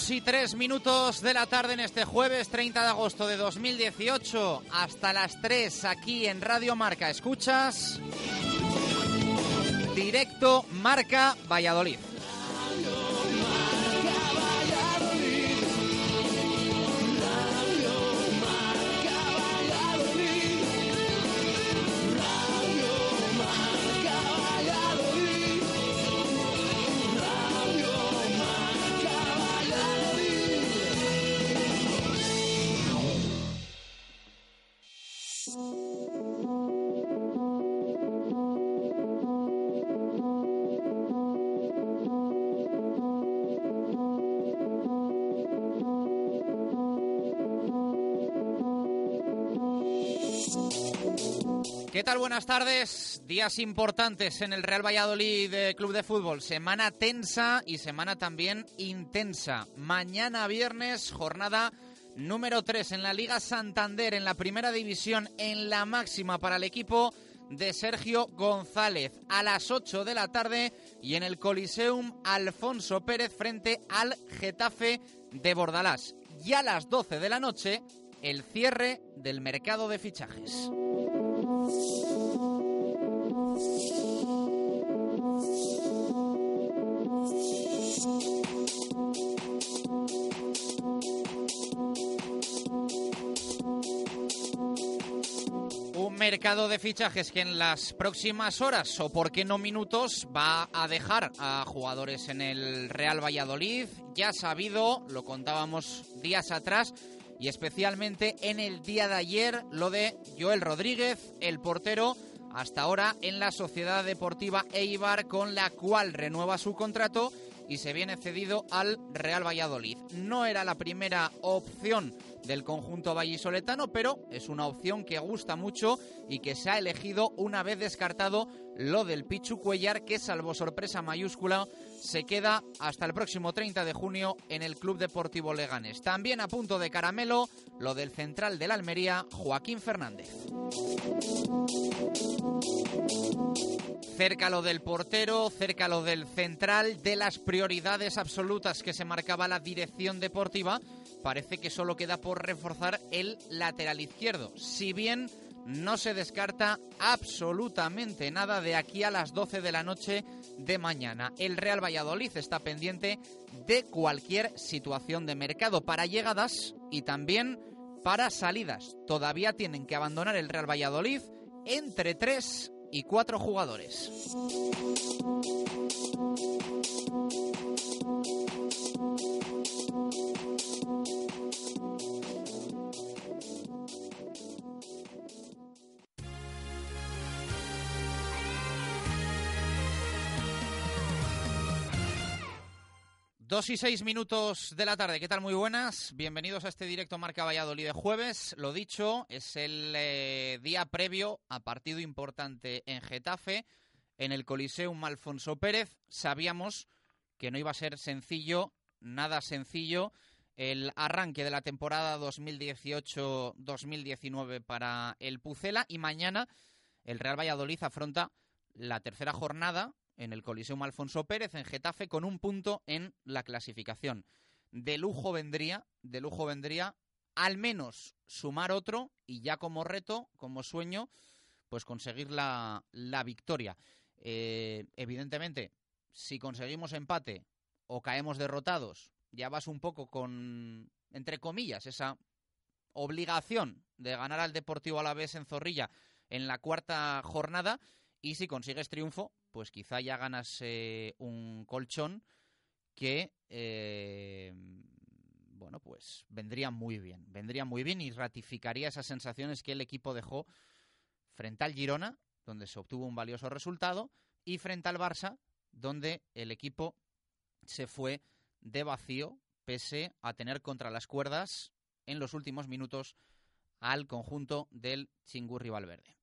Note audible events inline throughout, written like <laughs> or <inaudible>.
2 y 3 minutos de la tarde en este jueves 30 de agosto de 2018 hasta las 3 aquí en Radio Marca. Escuchas directo Marca Valladolid. ¿Qué tal? Buenas tardes. Días importantes en el Real Valladolid eh, Club de Fútbol. Semana tensa y semana también intensa. Mañana viernes, jornada número 3 en la Liga Santander, en la primera división, en la máxima para el equipo de Sergio González. A las 8 de la tarde y en el Coliseum Alfonso Pérez frente al Getafe de Bordalás. Y a las 12 de la noche, el cierre del mercado de fichajes. Un mercado de fichajes que en las próximas horas o por qué no minutos va a dejar a jugadores en el Real Valladolid. Ya sabido, lo contábamos días atrás y especialmente en el día de ayer lo de Joel Rodríguez, el portero hasta ahora en la Sociedad Deportiva Eibar con la cual renueva su contrato y se viene cedido al Real Valladolid. No era la primera opción del conjunto vallisoletano, pero es una opción que gusta mucho y que se ha elegido una vez descartado lo del Pichu Cuellar, que salvo sorpresa mayúscula, se queda hasta el próximo 30 de junio en el Club Deportivo Leganes. También a punto de caramelo lo del central de la Almería, Joaquín Fernández. Cerca lo del portero, cerca lo del central, de las prioridades absolutas que se marcaba la dirección deportiva, parece que solo queda por reforzar el lateral izquierdo. Si bien no se descarta absolutamente nada de aquí a las 12 de la noche de mañana. El Real Valladolid está pendiente de cualquier situación de mercado para llegadas y también para salidas. Todavía tienen que abandonar el Real Valladolid entre tres y cuatro jugadores. Dos y seis minutos de la tarde, ¿qué tal? Muy buenas, bienvenidos a este directo Marca Valladolid de jueves. Lo dicho, es el eh, día previo a partido importante en Getafe, en el Coliseum Alfonso Pérez. Sabíamos que no iba a ser sencillo, nada sencillo, el arranque de la temporada 2018-2019 para el Pucela y mañana el Real Valladolid afronta la tercera jornada en el Coliseum Alfonso Pérez, en Getafe, con un punto en la clasificación. De lujo vendría, de lujo vendría al menos sumar otro y ya como reto, como sueño, pues conseguir la, la victoria. Eh, evidentemente, si conseguimos empate o caemos derrotados, ya vas un poco con, entre comillas, esa obligación de ganar al Deportivo a la vez en Zorrilla en la cuarta jornada y si consigues triunfo, pues quizá ya ganas eh, un colchón que, eh, bueno, pues vendría muy bien, vendría muy bien y ratificaría esas sensaciones que el equipo dejó frente al Girona, donde se obtuvo un valioso resultado, y frente al Barça, donde el equipo se fue de vacío, pese a tener contra las cuerdas en los últimos minutos al conjunto del Chingurri Valverde.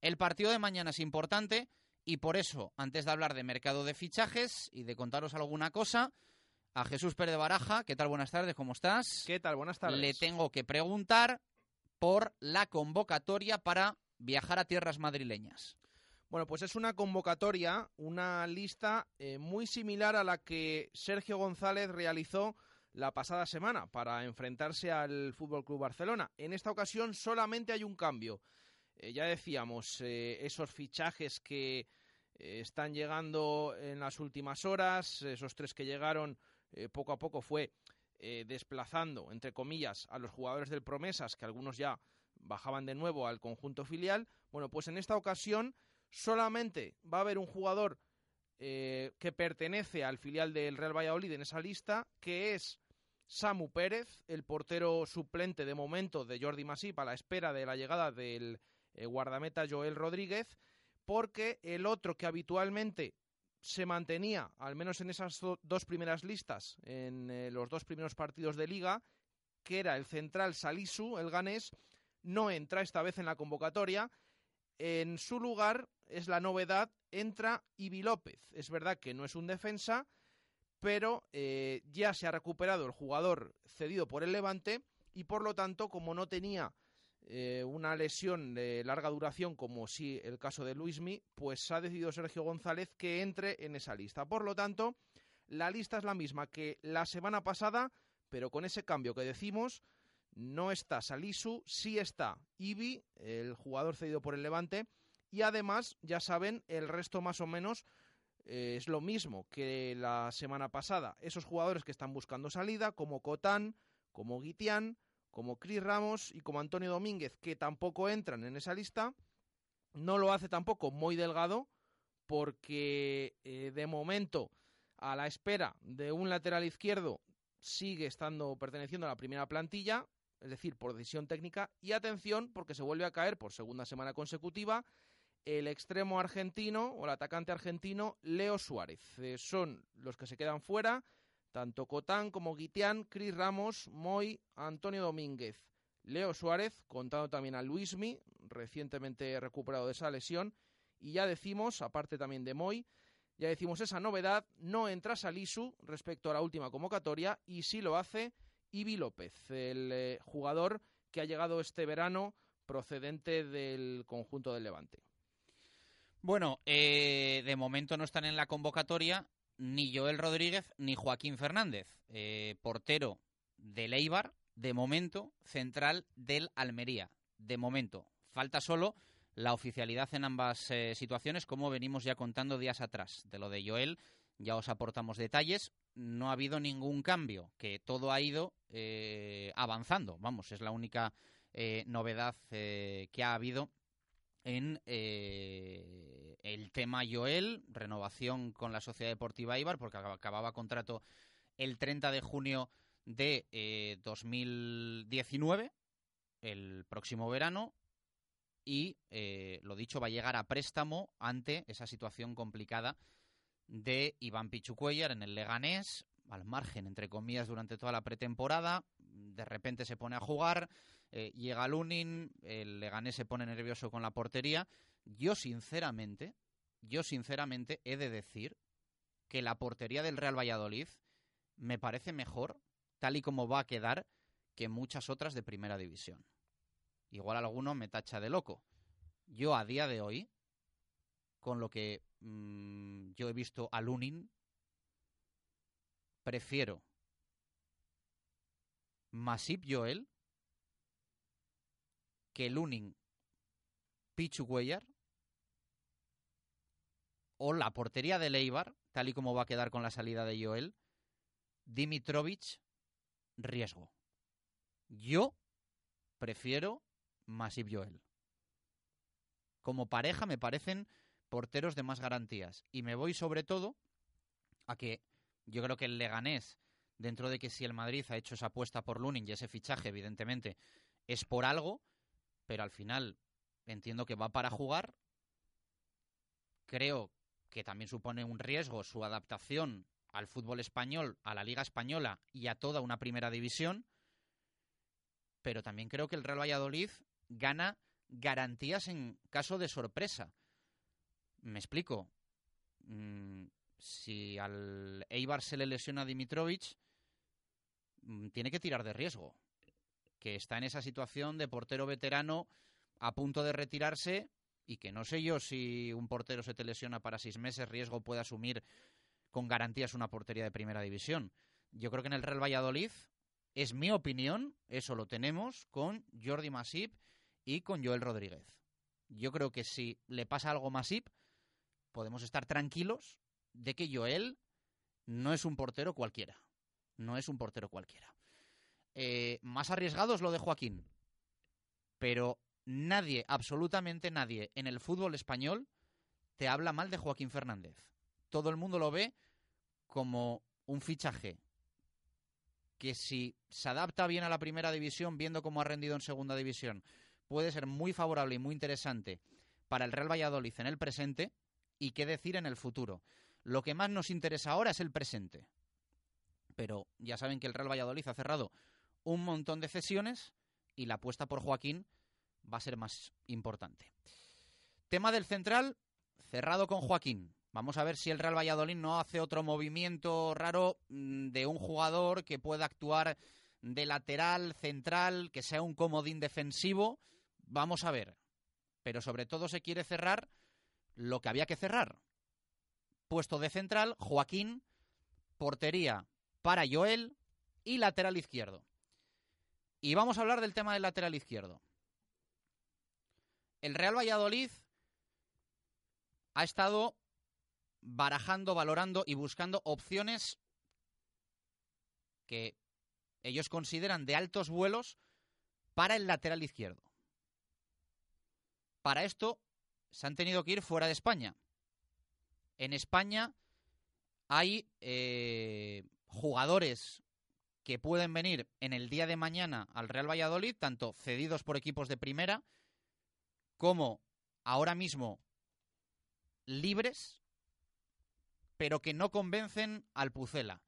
El partido de mañana es importante y por eso, antes de hablar de mercado de fichajes y de contaros alguna cosa, a Jesús Pérez de Baraja, ¿qué tal? Buenas tardes, ¿cómo estás? ¿Qué tal? Buenas tardes. Le tengo que preguntar por la convocatoria para viajar a tierras madrileñas. Bueno, pues es una convocatoria, una lista eh, muy similar a la que Sergio González realizó la pasada semana para enfrentarse al Fútbol Club Barcelona. En esta ocasión solamente hay un cambio. Eh, ya decíamos, eh, esos fichajes que eh, están llegando en las últimas horas, esos tres que llegaron poco a poco fue desplazando, entre comillas, a los jugadores del Promesas, que algunos ya bajaban de nuevo al conjunto filial. Bueno, pues en esta ocasión solamente va a haber un jugador que pertenece al filial del Real Valladolid en esa lista, que es Samu Pérez, el portero suplente de momento de Jordi Masip a la espera de la llegada del eh, guardameta Joel Rodríguez, porque el otro que habitualmente se mantenía, al menos en esas dos primeras listas, en eh, los dos primeros partidos de liga, que era el central Salisu, el ganés, no entra esta vez en la convocatoria. En su lugar es la novedad, entra Ibi López. Es verdad que no es un defensa, pero eh, ya se ha recuperado el jugador cedido por el Levante y por lo tanto, como no tenía eh, una lesión de larga duración, como sí el caso de Luismi, pues ha decidido Sergio González que entre en esa lista. Por lo tanto, la lista es la misma que la semana pasada, pero con ese cambio que decimos, no está Salisu, sí está Ibi, el jugador cedido por el Levante, y además, ya saben, el resto más o menos eh, es lo mismo que la semana pasada. Esos jugadores que están buscando salida, como Cotán, como Guitián, como Cris Ramos y como Antonio Domínguez, que tampoco entran en esa lista. No lo hace tampoco muy delgado, porque eh, de momento, a la espera de un lateral izquierdo, sigue estando perteneciendo a la primera plantilla, es decir, por decisión técnica. Y atención, porque se vuelve a caer por segunda semana consecutiva el extremo argentino o el atacante argentino Leo Suárez. Eh, son los que se quedan fuera Tanto Cotán como Guitián, Cris Ramos, Moy, Antonio Domínguez, Leo Suárez, contando también a Luismi, recientemente recuperado de esa lesión. Y ya decimos, aparte también de Moy, ya decimos esa novedad, no entra Salisu respecto a la última convocatoria y sí lo hace Ibi López, el eh, jugador que ha llegado este verano procedente del conjunto del Levante. Bueno, eh, de momento no están en la convocatoria ni Joel Rodríguez ni Joaquín Fernández, eh, portero del Eibar, de momento, central del Almería, de momento. Falta solo la oficialidad en ambas eh, situaciones, como venimos ya contando días atrás. De lo de Joel ya os aportamos detalles. No ha habido ningún cambio, que todo ha ido eh, avanzando. Vamos, es la única eh, novedad que ha habido en el tema Joel, renovación con la Sociedad Deportiva Ibar, porque acababa contrato el 30 de junio de 2019, el próximo verano, y, eh, lo dicho, va a llegar a préstamo ante esa situación complicada de Iván Pichucuellar en el Leganés, al margen, entre comillas, durante toda la pretemporada. De repente se pone a jugar, eh, llega Lunin, el Leganés se pone nervioso con la portería. Yo, sinceramente, yo, sinceramente, he de decir que la portería del Real Valladolid me parece mejor, tal y como va a quedar, que muchas otras de primera división. Igual alguno me tacha de loco. Yo a día de hoy, con lo que mm, yo he visto a Lunin, prefiero Masip Joel que Lunin Pichu Cuellar o la portería de Leibar, tal y como va a quedar con la salida de Joel, Dimitrovich Riesgo. Yo prefiero Masip Joel. Como pareja me parecen porteros de más garantías. Y me voy sobre todo a que yo creo que el Leganés, dentro de que si el Madrid ha hecho esa apuesta por Lunin y ese fichaje, evidentemente, es por algo, pero al final entiendo que va para jugar. Creo que también supone un riesgo su adaptación al fútbol español, a la Liga Española y a toda una primera división. Pero también creo que el Real Valladolid gana garantías en caso de sorpresa. Me explico. Mm, si al Eibar se le lesiona a tiene que tirar de riesgo. Que está en esa situación de portero veterano a punto de retirarse y que no sé yo si un portero se te lesiona para seis meses, riesgo puede asumir con garantías una portería de primera división. Yo creo que en el Real Valladolid, es mi opinión, eso lo tenemos con Jordi Masip y con Joel Rodríguez. Yo creo que si le pasa algo más Masip, podemos estar tranquilos de que Joel no es un portero cualquiera. No es un portero cualquiera. Eh, más arriesgado es lo de Joaquín. Pero nadie, absolutamente nadie en el fútbol español te habla mal de Joaquín Fernández. Todo el mundo lo ve como un fichaje que si se adapta bien a la primera división, viendo cómo ha rendido en segunda división, puede ser muy favorable y muy interesante para el Real Valladolid en el presente y qué decir en el futuro. Lo que más nos interesa ahora es el presente. Pero ya saben que el Real Valladolid ha cerrado un montón de cesiones y la apuesta por Joaquín va a ser más importante. Tema del central, cerrado con Joaquín. Vamos a ver si el Real Valladolid no hace otro movimiento raro mm, de un jugador que pueda actuar de lateral, central, que sea un comodín defensivo Vamos a ver. Pero sobre todo se quiere cerrar lo que había que cerrar. Puesto de central, Joaquín, portería para Joel y lateral izquierdo. Y vamos a hablar del tema del lateral izquierdo. El Real Valladolid ha estado barajando, valorando y buscando opciones que ellos consideran de altos vuelos para el lateral izquierdo. Para esto se han tenido que ir fuera de España. En España hay eh, jugadores que pueden venir en el día de mañana al Real Valladolid, tanto cedidos por equipos de primera como ahora mismo libres, pero que no convencen al Pucela.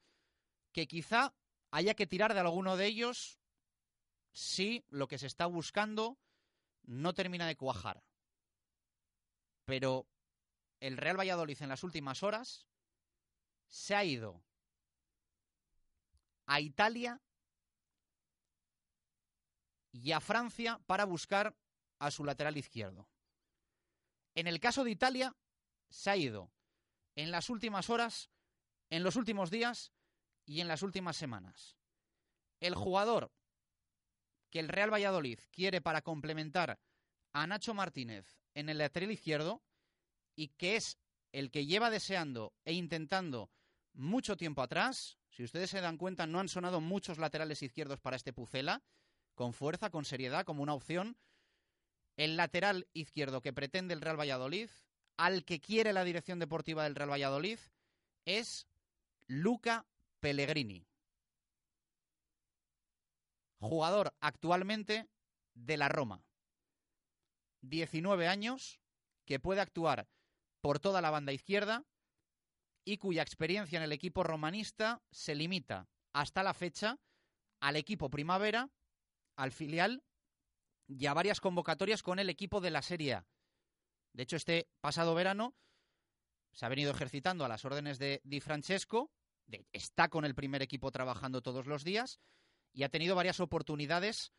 que quizá haya que tirar de alguno de ellos si lo que se está buscando no termina de cuajar. Pero el Real Valladolid en las últimas horas se ha ido a Italia y a Francia para buscar a su lateral izquierdo. En el caso de Italia, se ha ido en las últimas horas, en los últimos días y en las últimas semanas. El jugador que el Real Valladolid quiere para complementar a Nacho Martínez en el lateral izquierdo y que es el que lleva deseando e intentando mucho tiempo atrás. Si ustedes se dan cuenta, no han sonado muchos laterales izquierdos para este Pucela, con fuerza, con seriedad, como una opción. El lateral izquierdo que pretende el Real Valladolid, al que quiere la dirección deportiva del Real Valladolid, es Luca Pellegrini. Jugador actualmente de la Roma. 19 años, que puede actuar por toda la banda izquierda y cuya experiencia en el equipo romanista se limita hasta la fecha al equipo primavera, al filial y a varias convocatorias con el equipo de la Serie A. De hecho, este pasado verano se ha venido ejercitando a las órdenes de Di Francesco, está con el primer equipo trabajando todos los días y ha tenido varias oportunidades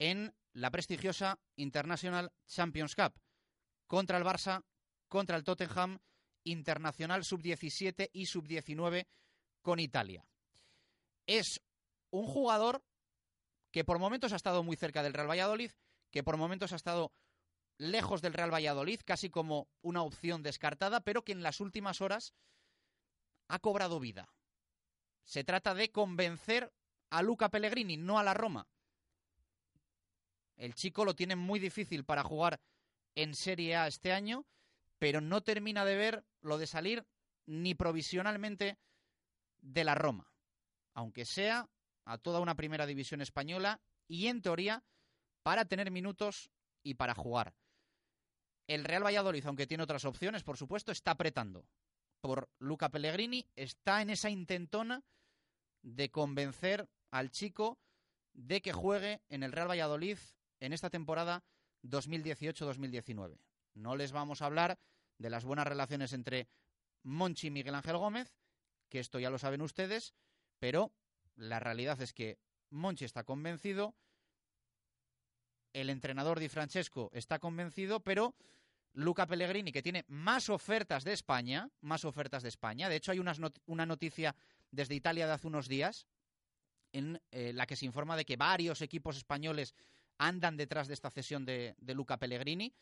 en la prestigiosa International Champions Cup contra el Barça, contra el Tottenham, Internacional sub-17 y sub-19 con Italia. Es un jugador que por momentos ha estado muy cerca del Real Valladolid, que por momentos ha estado lejos del Real Valladolid, casi como una opción descartada, pero que en las últimas horas ha cobrado vida. Se trata de convencer a Luca Pellegrini, no a la Roma. El chico lo tiene muy difícil para jugar en Serie A este año, pero no termina de ver lo de salir ni provisionalmente de la Roma, aunque sea a toda una primera división española y en teoría para tener minutos y para jugar. El Real Valladolid, aunque tiene otras opciones, por supuesto, está apretando por Luca Pellegrini, está en esa intentona de convencer al chico de que juegue en el Real Valladolid en esta temporada 2018-2019. No les vamos a hablar de las buenas relaciones entre Monchi y Miguel Ángel Gómez, que esto ya lo saben ustedes, pero la realidad es que Monchi está convencido, el entrenador Di Francesco está convencido, pero Luca Pellegrini, que tiene más ofertas de España, más ofertas de España, de hecho hay una noticia desde Italia de hace unos días en eh, la que se informa de que varios equipos españoles andan detrás de esta cesión de, de Luca Pellegrini,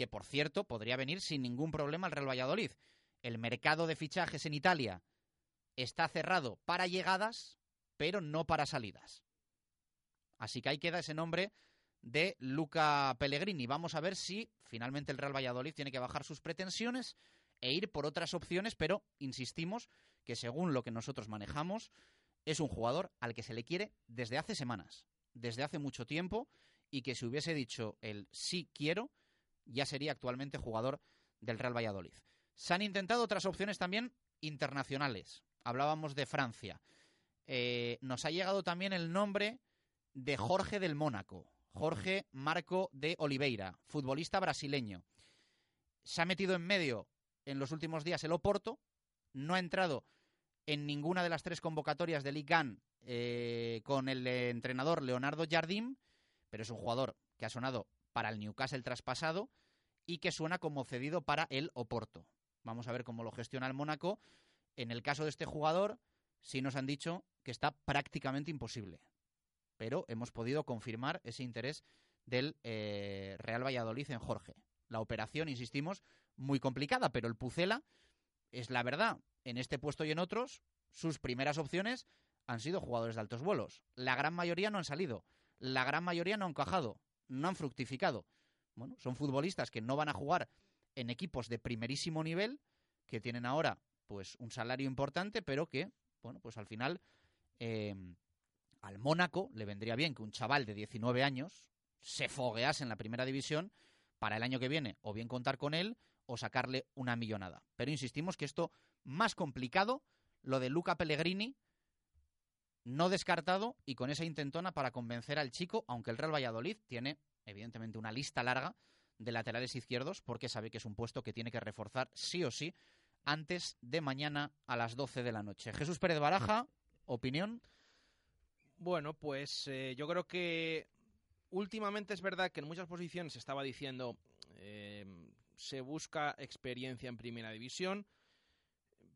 que por cierto podría venir sin ningún problema al Real Valladolid. El mercado de fichajes en Italia está cerrado para llegadas, pero no para salidas. Así que ahí queda ese nombre de Luca Pellegrini. Vamos a ver si finalmente el Real Valladolid tiene que bajar sus pretensiones e ir por otras opciones, pero insistimos que según lo que nosotros manejamos, es un jugador al que se le quiere desde hace semanas, desde hace mucho tiempo, y que si hubiese dicho el sí quiero, ya sería actualmente jugador del Real Valladolid. Se han intentado otras opciones también internacionales. Hablábamos de Francia. Eh, nos ha llegado también el nombre de Jorge del Mónaco, Jorge Marco de Oliveira, futbolista brasileño. Se ha metido en medio en los últimos días el Oporto, no ha entrado en ninguna de las tres convocatorias de Ligue eh, con el entrenador Leonardo Jardim, pero es un jugador que ha sonado para el Newcastle traspasado y que suena como cedido para el Oporto. Vamos a ver cómo lo gestiona el Mónaco. En el caso de este jugador, sí nos han dicho que está prácticamente imposible. Pero hemos podido confirmar ese interés del eh, Real Valladolid en Jorge. La operación, insistimos, muy complicada, pero el Pucela es la verdad. En este puesto y en otros, sus primeras opciones han sido jugadores de altos vuelos. La gran mayoría no han salido. La gran mayoría no han encajado, no han fructificado. Bueno, son futbolistas que no van a jugar en equipos de primerísimo nivel, que tienen ahora pues un salario importante, pero que, bueno, pues al final eh, al Mónaco le vendría bien que un chaval de 19 años se foguease en la primera división para el año que viene, o bien contar con él o sacarle una millonada. Pero insistimos que esto más complicado, lo de Luca Pellegrini, no descartado y con esa intentona para convencer al chico, aunque el Real Valladolid tiene, evidentemente, una lista larga de laterales izquierdos, porque sabe que es un puesto que tiene que reforzar sí o sí antes de mañana a las 12 de la noche. Jesús Pérez Baraja, opinión. Bueno, pues eh, yo creo que últimamente es verdad que en muchas posiciones se estaba diciendo eh, se busca experiencia en primera división,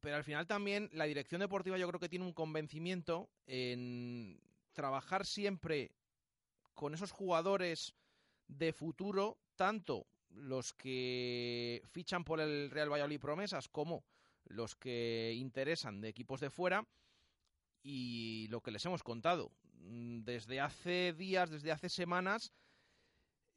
pero al final también la dirección deportiva yo creo que tiene un convencimiento en trabajar siempre con esos jugadores de futuro, tanto los que fichan por el Real Valladolid promesas como los que interesan de equipos de fuera y lo que les hemos contado desde hace días, desde hace semanas,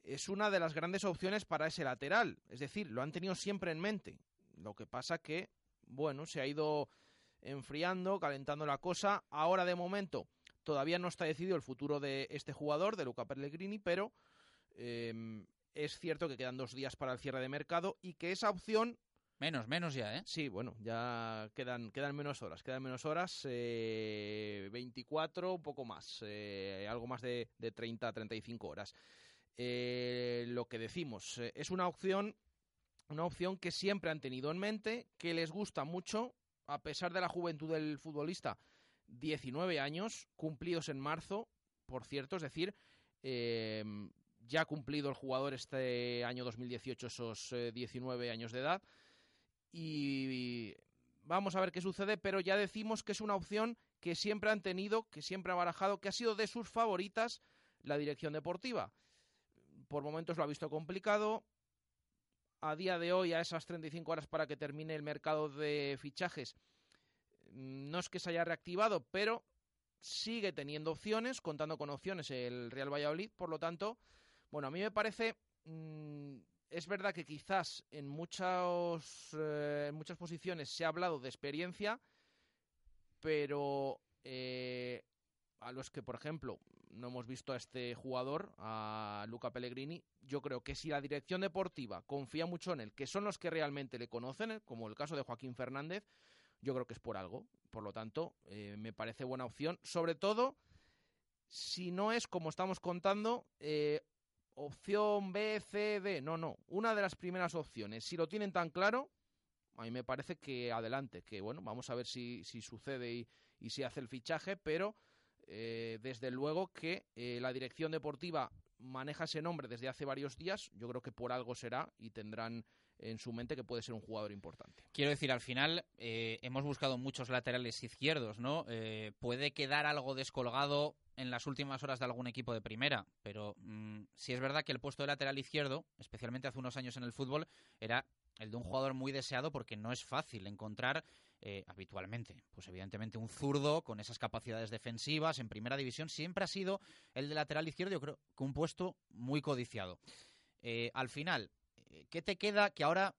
es una de las grandes opciones para ese lateral. Es decir, lo han tenido siempre en mente. Lo que pasa que bueno, se ha ido enfriando, calentando la cosa. Ahora, de momento, todavía no está decidido el futuro de este jugador, de Luca Pellegrini, pero em, es cierto que quedan dos días para el cierre de mercado y que esa opción... Menos, menos ya, ¿eh? Sí, bueno, ya quedan, quedan menos horas, quedan menos horas, eh, 24, un poco más, eh, algo más de, de 30, 35 horas. Eh, lo que decimos, eh, es una opción una opción que siempre han tenido en mente, que les gusta mucho, a pesar de la juventud del futbolista, 19 años, cumplidos en marzo, por cierto, es decir, em, ya ha cumplido el jugador este año 2018 esos 19 eh, años de edad. Y vamos a ver qué sucede, pero ya decimos que es una opción que siempre han tenido, que siempre ha barajado, que ha sido de sus favoritas la dirección deportiva. Por momentos lo ha visto complicado, a día de hoy, a esas 35 horas para que termine el mercado de fichajes, mm, no es que se haya reactivado, pero sigue teniendo opciones, contando con opciones el Real Valladolid, por lo tanto, bueno, a mí me parece, mm, es verdad que quizás en, muchas eh, en muchas posiciones se ha hablado de experiencia, pero eh, a los que, por ejemplo, no hemos visto a este jugador, a Luca Pellegrini. Yo creo que si la dirección deportiva confía mucho en él, que son los que realmente le conocen, eh, como el caso de Joaquín Fernández, yo creo que es por algo. Por lo tanto, eh, me parece buena opción. Sobre todo, si no es, como estamos contando, eh, opción B, C, D. No, no. Una de las primeras opciones. Si lo tienen tan claro, a mí me parece que adelante. Que bueno, vamos a ver si, si sucede y, y si hace el fichaje, pero eh, desde luego que eh, la dirección deportiva maneja ese nombre desde hace varios días, yo creo que por algo será y tendrán en su mente que puede ser un jugador importante. Quiero decir, al final eh, hemos buscado muchos laterales izquierdos, ¿no? puede quedar algo descolgado en las últimas horas de algún equipo de primera, pero mm, si es verdad que el puesto de lateral izquierdo, especialmente hace unos años en el fútbol, era el de un jugador muy deseado porque no es fácil encontrar eh, habitualmente. Pues evidentemente un zurdo con esas capacidades defensivas en primera división siempre ha sido el de lateral izquierdo, yo creo que un puesto muy codiciado. Eh, al final, eh, ¿qué te queda que ahora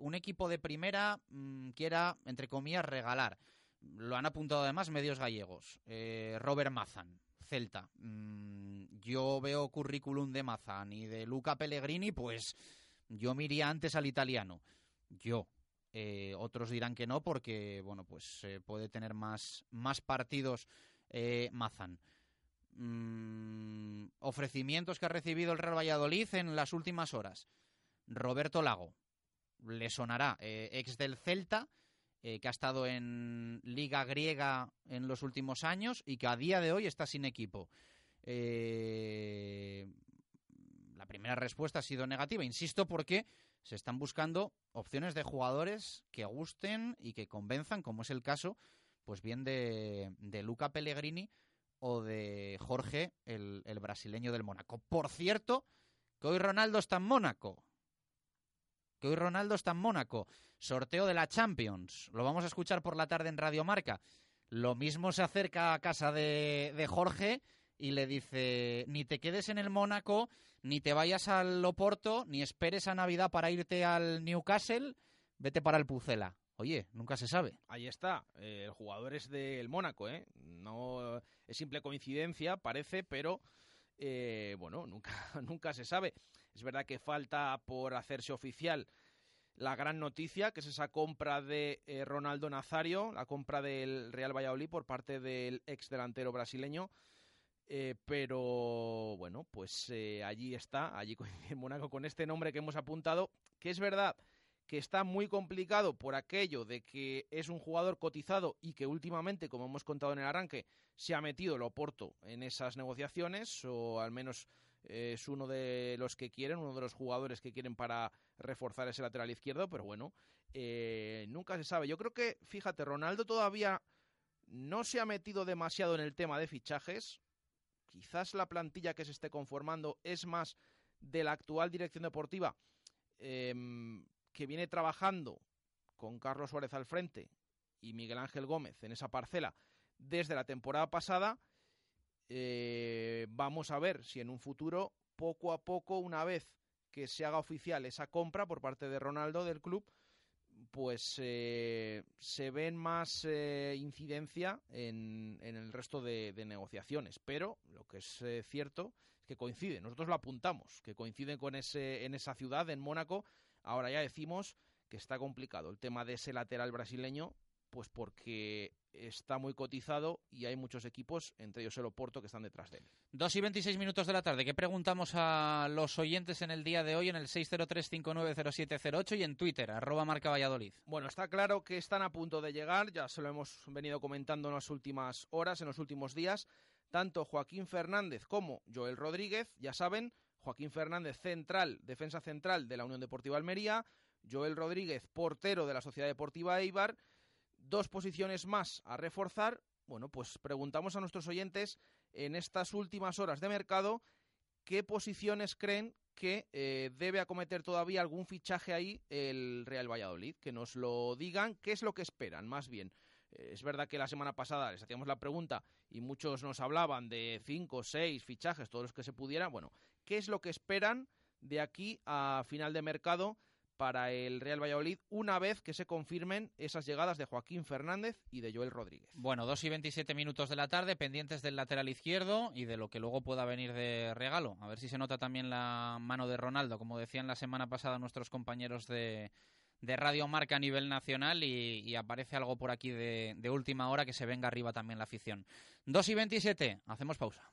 un equipo de primera mm, quiera, entre comillas, regalar? Lo han apuntado además medios gallegos. Robert Mazan, Celta. Mm, yo veo currículum de Mazan y de Luca Pellegrini, pues yo miría antes al italiano. Yo, eh, otros dirán que no porque, bueno, pues eh, puede tener más, más partidos eh, Mazan. Mm, ofrecimientos que ha recibido el Real Valladolid en las últimas horas. Roberto Lago, le sonará, ex del Celta, que ha estado en Liga Griega en los últimos años y que a día de hoy está sin equipo. la primera respuesta ha sido negativa, insisto, porque se están buscando opciones de jugadores que gusten y que convenzan, como es el caso, pues bien de, de Luca Pellegrini o de Jorge, el, el, brasileño del Mónaco. Por cierto, que hoy Ronaldo está en Mónaco. Que hoy Ronaldo está en Mónaco. Sorteo de la Champions. Lo vamos a escuchar por la tarde en Radio Marca. Lo mismo se acerca a casa de, de Jorge y le dice, ni te quedes en el Mónaco, ni te vayas al Oporto, ni esperes a Navidad para irte al Newcastle, vete para el Pucela. Oye, nunca se sabe. Ahí está, eh, el jugador es del Mónaco, ¿eh? No es simple coincidencia, parece, pero eh, bueno, nunca, <laughs> nunca se sabe. Es verdad que falta por hacerse oficial la gran noticia, que es esa compra de eh, Ronaldo Nazario, la compra del Real Valladolid por parte del ex delantero brasileño. Eh, pero bueno, pues eh, allí está, allí <laughs> en Mónaco con este nombre que hemos apuntado, que es verdad que está muy complicado por aquello de que es un jugador cotizado y que últimamente, como hemos contado en el arranque, se ha metido el Oporto en esas negociaciones, o al menos eh, es uno de los que quieren, uno de los jugadores que quieren para reforzar ese lateral izquierdo, pero bueno, eh, nunca se sabe. Yo creo que, fíjate, Ronaldo todavía no se ha metido demasiado en el tema de fichajes. Quizás la plantilla que se esté conformando es más de la actual dirección deportiva. Em, que viene trabajando con Carlos Suárez al frente y Miguel Ángel Gómez en esa parcela desde la temporada pasada, eh, vamos a ver si en un futuro, poco a poco, una vez que se haga oficial esa compra por parte de Ronaldo del club, pues eh, se ven más eh, incidencia en, el resto de, negociaciones. Pero lo que es cierto es que coincide, nosotros lo apuntamos, que coincide con ese, en esa ciudad, en Mónaco, Ahora ya decimos que está complicado el tema de ese lateral brasileño, pues porque está muy cotizado y hay muchos equipos, entre ellos el Oporto, que están detrás de él. Dos y veintiséis minutos de la tarde. ¿Qué preguntamos a los oyentes en el día de hoy en el 603-590708 y en Twitter, arroba marca Valladolid? Bueno, está claro que están a punto de llegar, ya se lo hemos venido comentando en las últimas horas, en los últimos días, tanto Joaquín Fernández como Joel Rodríguez, ya saben, Joaquín Fernández, central, defensa central de la Unión Deportiva Almería, Joel Rodríguez, portero de la Sociedad Deportiva Eibar, dos posiciones más a reforzar. Bueno, pues preguntamos a nuestros oyentes en estas últimas horas de mercado qué posiciones creen que eh, debe acometer todavía algún fichaje ahí el Real Valladolid, que nos lo digan, qué es lo que esperan, más bien. Eh, es verdad que la semana pasada les hacíamos la pregunta y muchos nos hablaban de cinco, seis fichajes, todos los que se pudieran. Bueno, ¿qué es lo que esperan de aquí a final de mercado para el Real Valladolid una vez que se confirmen esas llegadas de Joaquín Fernández y de Joel Rodríguez? Bueno, dos y 27 minutos de la tarde, pendientes del lateral izquierdo y de lo que luego pueda venir de regalo. A ver si se nota también la mano de Ronaldo, como decían la semana pasada nuestros compañeros de de Radio Marca a nivel nacional y, aparece algo por aquí de, de, última hora que se venga arriba también la afición. 2 y 27, hacemos pausa.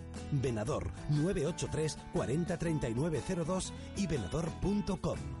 Venador 983 40 02 y venador.com.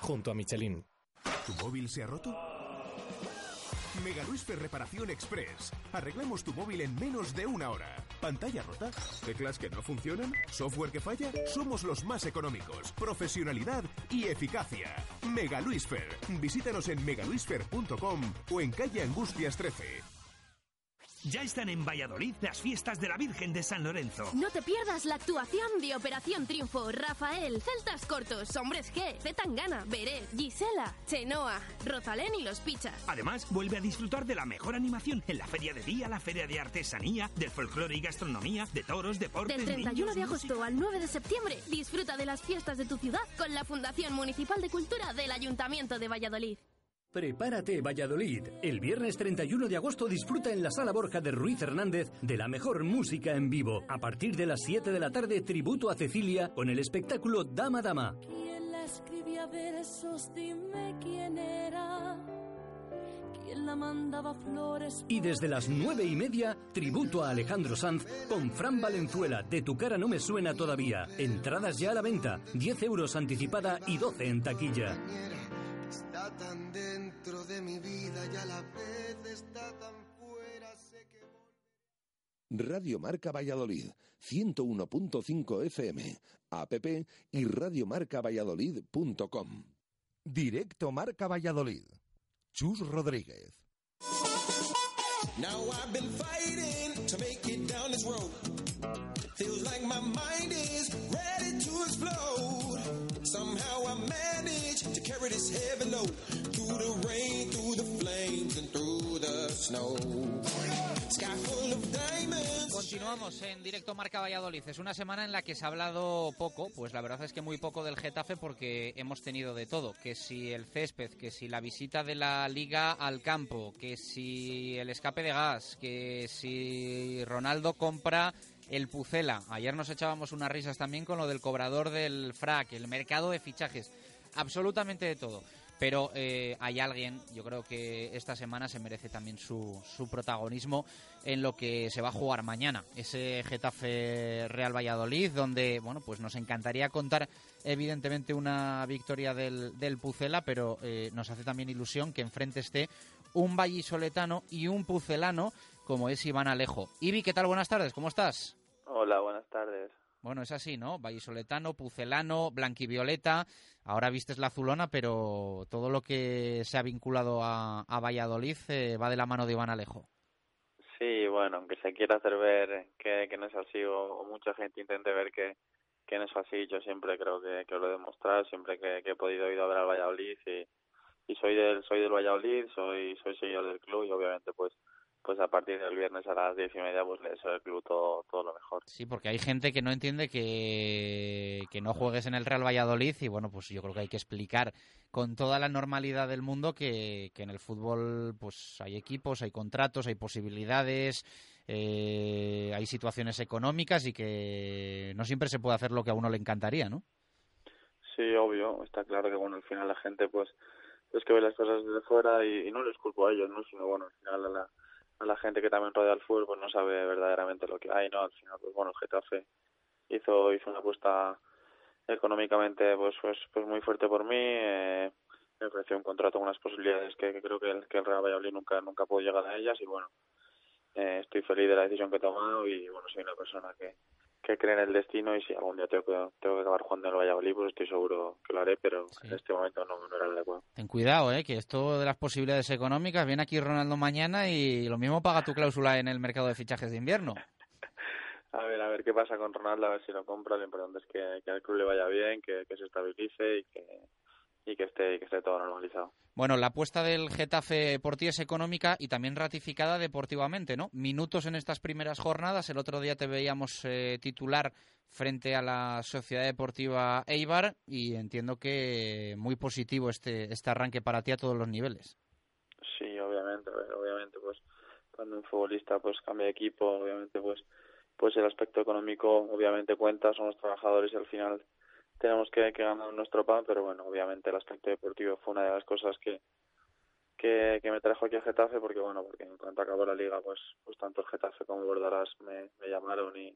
Junto a Michelin. ¿Tu móvil se ha roto? Mega Reparación Express. Arreglamos tu móvil en menos de una hora. ¿Pantalla rota? ¿Teclas que no funcionan? ¿Software que falla? Somos los más económicos. Profesionalidad y eficacia. Mega Visítanos en megaluisfer.com o en calle Angustias 13. Ya están en Valladolid las fiestas de la Virgen de San Lorenzo. No te pierdas la actuación de Operación Triunfo, Rafael, Celtas Cortos, Hombres G, Zetangana, Beret, Gisela, Chenoa, Rosalén y Los Pichas. Además, vuelve a disfrutar de la mejor animación en la Feria de Día, la Feria de Artesanía, del folclore y gastronomía, de toros, deportes, Del 31 de agosto al 9 de septiembre, disfruta de las fiestas de tu ciudad con la Fundación Municipal de Cultura del Ayuntamiento de Valladolid. Prepárate Valladolid. El viernes 31 de agosto disfruta en la Sala Borja de Ruiz Hernández de la mejor música en vivo. A partir de las 7 de la tarde, tributo a Cecilia con el espectáculo Dama Dama. ¿Quién la escribía versos? Dime quién era. y él la mandaba flores. Y desde las nueve y media, tributo a Alejandro Sanz con Fran Valenzuela, de tu cara no me suena todavía. Entradas ya a la venta, 10 euros anticipada y 12 en taquilla. Está tan de y a la vez está tan fuera, sé que... Radio Marca Valladolid, 101.5 FM, app y radiomarcavalladolid.com. Directo Marca Valladolid. Chus Rodríguez. Now I've been fighting to make it down this road. Feels like my mind is ready to explode. Continuamos en directo Marca Valladolid. Es una semana en la que se ha hablado poco, pues la verdad es que muy poco del Getafe porque hemos tenido de todo. Que si el césped, que si la visita de la Liga al campo, que si el escape de gas, que si Ronaldo compra el Pucela. Ayer nos echábamos unas risas también con lo del cobrador del FRAC, el mercado de fichajes. Absolutamente de todo. Pero eh, hay alguien, yo creo que esta semana se merece también su, su protagonismo en lo que se va a jugar mañana. Ese Getafe Real Valladolid, donde bueno, pues nos encantaría contar evidentemente una victoria del, Pucela, pero eh, nos hace también ilusión que enfrente esté un vallisoletano y un pucelano como es Iván Alejo. Ibi, ¿qué tal? Buenas tardes, ¿cómo estás? Hola, buenas tardes. Bueno, es así, ¿no? Vallisoletano, pucelano, blanquivioleta. Ahora vistes la azulona, pero todo lo que se ha vinculado a, Valladolid eh, va de la mano de Iván Alejo. Sí, bueno, aunque se quiera hacer ver que, no es así o, mucha gente intente ver que, que no es así, yo siempre creo que, que lo he demostrado, siempre que, he podido ir a ver al Valladolid y, soy del soy del Valladolid, soy soy seguidor del club y obviamente pues pues a partir del viernes a las diez y media pues le deseo al club todo, todo lo mejor. Sí, porque hay gente que no entiende que, que no juegues en el Real Valladolid y bueno, pues yo creo que hay que explicar con toda la normalidad del mundo que, que en el fútbol pues hay equipos, hay contratos, hay posibilidades, eh, hay situaciones económicas y que no siempre se puede hacer lo que a uno le encantaría, ¿no? Sí, obvio, está claro que bueno, al final la gente pues es que ve las cosas desde fuera y, y no les culpo a ellos, ¿no? Sino bueno, al final a la, la gente que también rodea el fútbol pues no sabe verdaderamente lo que hay, ¿no? Al final, pues bueno, el Getafe hizo hizo una apuesta económicamente pues pues pues muy fuerte por mí, eh, me ofreció un contrato con unas posibilidades que, que creo que el, que el Real Valladolid nunca nunca pudo llegar a ellas y bueno, eh, estoy feliz de la decisión que he tomado y bueno, soy una persona que que cree en el destino y si algún día tengo que, tengo que acabar jugando en el Valladolid, pues estoy seguro que lo haré, pero en este momento no, no era el adecuado. Ten cuidado, ¿eh? que esto de las posibilidades económicas, viene aquí Ronaldo mañana y lo mismo paga tu cláusula en el mercado de fichajes de invierno. <laughs> A ver, a ver qué pasa con Ronaldo, a ver si lo compra. Lo importante es que, que al club le vaya bien, que, que se estabilice y que, y que esté, que esté todo normalizado. Bueno, la apuesta del Getafe por ti es económica y también ratificada deportivamente, ¿no? Minutos en estas primeras jornadas. El otro día te veíamos eh, titular frente a la Sociedad Deportiva Eibar y entiendo que muy positivo este, este arranque para ti a todos los niveles. Sí, obviamente, ver, obviamente, pues cuando un futbolista pues cambia de equipo, obviamente pues pues el aspecto económico obviamente cuenta, somos trabajadores y al final tenemos que, ganar nuestro pan, pero bueno, obviamente el aspecto deportivo fue una de las cosas que, que, me trajo aquí a Getafe, porque bueno, porque en cuanto acabó la liga, pues, pues tanto el Getafe como Bordarás me, me llamaron y,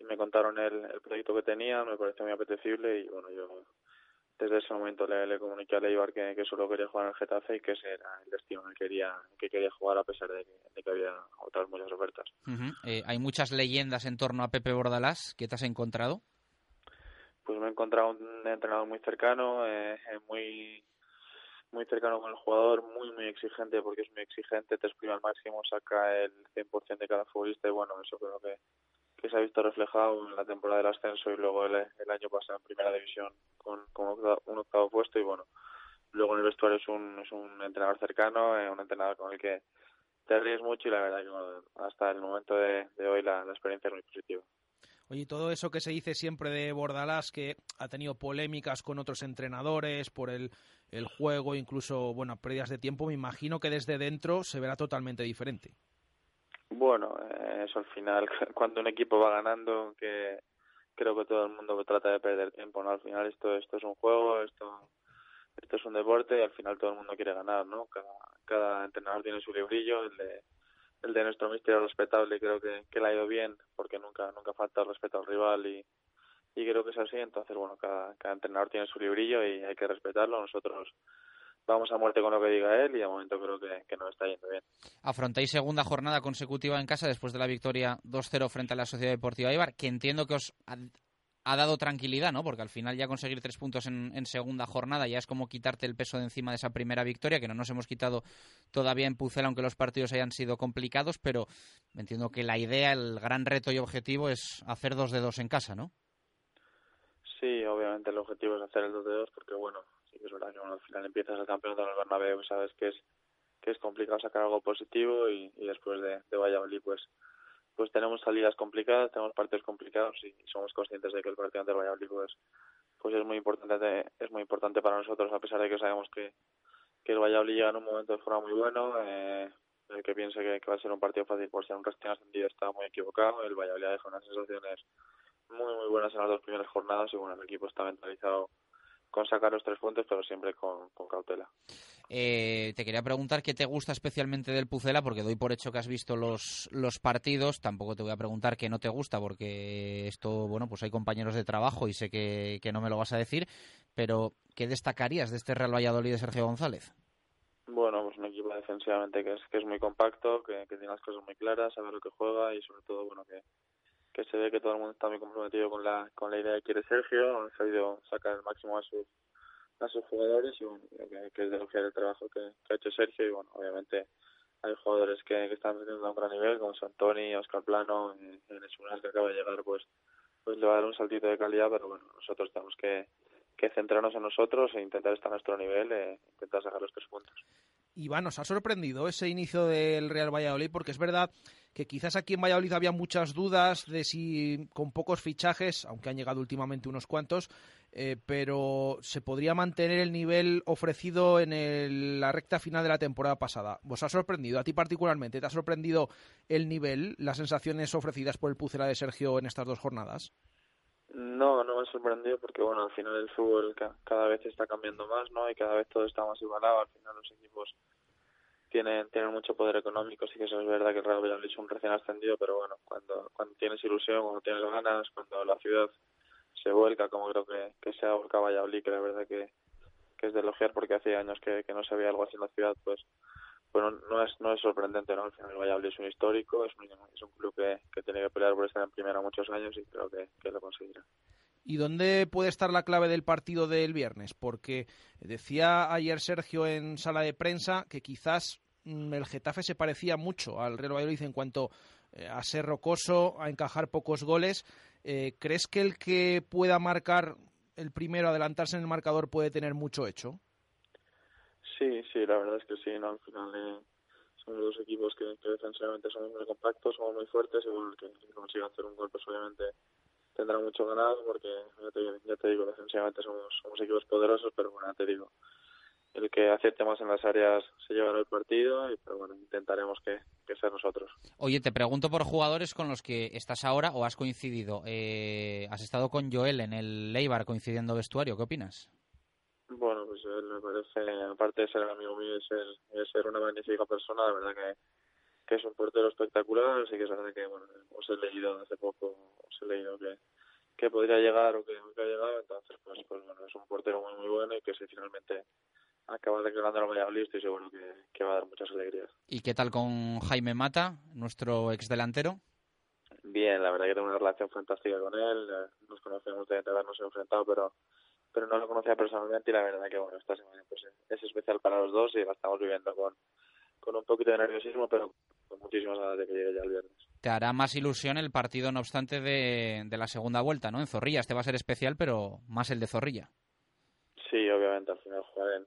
me contaron el, el proyecto que tenían, me pareció muy apetecible y bueno, yo desde ese momento le, le comuniqué a Leibar que, que solo quería jugar en Getafe y que ese era el destino que quería, que quería jugar a pesar de que, había otras muchas ofertas. Eh, hay muchas leyendas en torno a Pepe Bordalás. ¿Qué te has encontrado? Pues me he encontrado un entrenador muy cercano, eh, muy muy cercano con el jugador, muy muy exigente porque es muy exigente, te exprime al máximo, saca el 100% de cada futbolista y bueno, eso creo que, que se ha visto reflejado en la temporada del ascenso y luego el, el año pasado en primera división con, con un octavo puesto y bueno, luego en el vestuario es un, es un entrenador cercano, eh, un entrenador con el que te ríes mucho y la verdad que hasta el momento de, de hoy la, la experiencia es muy positiva. Oye, todo eso que se dice siempre de Bordalás, que ha tenido polémicas con otros entrenadores por el, el juego, incluso, bueno, pérdidas de tiempo, me imagino que desde dentro se verá totalmente diferente. Bueno, eh, eso al final, <laughs> cuando un equipo va ganando, que creo que todo el mundo trata de perder tiempo, ¿no? Al final esto, esto es un juego, esto esto es un deporte y al final todo el mundo quiere ganar, ¿no? Cada, cada entrenador tiene su librillo, el de, el de nuestro mister es respetable y creo que, que le ha ido bien porque nunca, nunca falta el respeto al rival y, y creo que es así, entonces bueno, cada, cada entrenador tiene su librillo y hay que respetarlo, nosotros vamos a muerte con lo que diga él y de momento creo que, que nos está yendo bien. Afrontáis segunda jornada consecutiva en casa después de la victoria 2-0 frente a la Sociedad Deportiva Ibar, que entiendo que os ha, dado tranquilidad, ¿no? Porque al final ya conseguir tres puntos en, en, segunda jornada ya es como quitarte el peso de encima de esa primera victoria, que no nos hemos quitado todavía en Pucela, aunque los partidos hayan sido complicados, pero entiendo que la idea, el gran reto y objetivo es hacer dos de dos en casa, ¿no? Sí, obviamente el objetivo es hacer el dos de dos, porque bueno, sí es verdad que bueno, al final empiezas el campeonato en el Bernabéu, sabes que es que es complicado sacar algo positivo y, después de, de Valladolid pues pues tenemos salidas complicadas, tenemos partidos complicados y somos conscientes de que el partido ante el Valladolid pues, pues es muy importante es muy importante para nosotros a pesar de que sabemos que, que el Valladolid llega en un momento de forma muy bueno eh, el que piense que, va a ser un partido fácil por ser un recién ascendido está muy equivocado el Valladolid ha dejado unas sensaciones muy muy buenas en las dos primeras jornadas y bueno el equipo está mentalizado con sacar los tres puntos, pero siempre con, con cautela. Eh, te quería preguntar qué te gusta especialmente del Pucela, porque doy por hecho que has visto los, los partidos. Tampoco te voy a preguntar qué no te gusta, porque esto, bueno, pues hay compañeros de trabajo y sé que, que no me lo vas a decir. Pero, ¿qué destacarías de este Real Valladolid de Sergio González? Bueno, pues un equipo defensivamente que es, que es muy compacto, que, que tiene las cosas muy claras, sabe lo que juega y sobre todo, bueno, que, que se ve que todo el mundo está muy comprometido con la con la idea que quiere Sergio, han sabido sacar el máximo a sus a sus jugadores y bueno, que, que es de elogiar el trabajo que, ha hecho Sergio y bueno, obviamente hay jugadores que, que están metiendo a un gran nivel como Santoni, Oscar Plano, en, en el que acaba de llegar pues pues le va a dar un saltito de calidad, pero bueno, nosotros tenemos que, que centrarnos en nosotros e intentar estar a nuestro nivel e intentar sacar los tres puntos. Iván, nos ha sorprendido ese inicio del Real Valladolid, porque es verdad que quizás aquí en Valladolid había muchas dudas de si con pocos fichajes, aunque han llegado últimamente unos cuantos, eh, pero se podría mantener el nivel ofrecido en el, la recta final de la temporada pasada. ¿Vos ha sorprendido, a ti particularmente, te ha sorprendido el nivel, las sensaciones ofrecidas por el Pucela de Sergio en estas dos jornadas? No, no me ha sorprendido porque bueno, al final el fútbol cada vez está cambiando más, ¿no? Y cada vez todo está más igualado, al final los equipos tienen tienen mucho poder económico, sí que eso es verdad que el Real Valladolid es un recién ascendido, pero bueno, cuando cuando tienes ilusión, cuando tienes ganas, cuando la ciudad se vuelca, como creo que, que se ha volcado Valladolid, que la verdad que, que es de elogiar porque hace años que, que no se veía algo así en la ciudad, pues bueno, no es no es sorprendente, ¿no? Al final Valladolid es un histórico, es un, es un club que, que tiene que pelear por estar en primera muchos años y creo que, que lo conseguirá. ¿Y dónde puede estar la clave del partido del viernes? Porque decía ayer Sergio en sala de prensa que quizás mmm, el Getafe se parecía mucho al Real Valladolid en cuanto eh, a ser rocoso, a encajar pocos goles. Eh, ¿Crees que el que pueda marcar el primero, adelantarse en el marcador, puede tener mucho hecho? Sí, sí, la verdad es que sí, ¿no? Al final eh, son dos equipos que, que defensivamente somos muy compactos, somos muy fuertes y bueno, el que, que consiga hacer un gol, pues obviamente tendrá mucho ganado porque ya te, ya te digo, defensivamente somos, somos equipos poderosos, pero bueno, ya te digo, el que acierte más en las áreas se llevará el partido, y, pero bueno, intentaremos que, que sea nosotros. Oye, te pregunto por jugadores con los que estás ahora o has coincidido. Eh, has estado con Joel en el Leibar coincidiendo vestuario, ¿qué opinas? Bueno, pues él me parece, aparte de ser amigo mío y ser una magnífica persona, la verdad que, que es un portero espectacular, así que es verdad que, bueno, os he leído hace poco, os he leído que, que podría llegar o que nunca ha llegado, entonces, pues, pues bueno, es un portero muy, muy bueno y que si finalmente acaba declarando el Valladolid, estoy seguro que, que va a dar muchas alegrías. ¿Y qué tal con Jaime Mata, nuestro ex delantero? Bien, la verdad que tengo una relación fantástica con él, nos conocemos de habernos enfrentado, pero pero no lo conocía personalmente y la verdad que bueno esta semana pues es especial para los dos y la estamos viviendo con, con un poquito de nerviosismo pero con muchísimas ganas de que llegue ya el viernes. Te hará más ilusión el partido no obstante de, de la segunda vuelta, ¿no? En Zorrilla, este va a ser especial pero más el de Zorrilla. Sí, obviamente al final jugar en,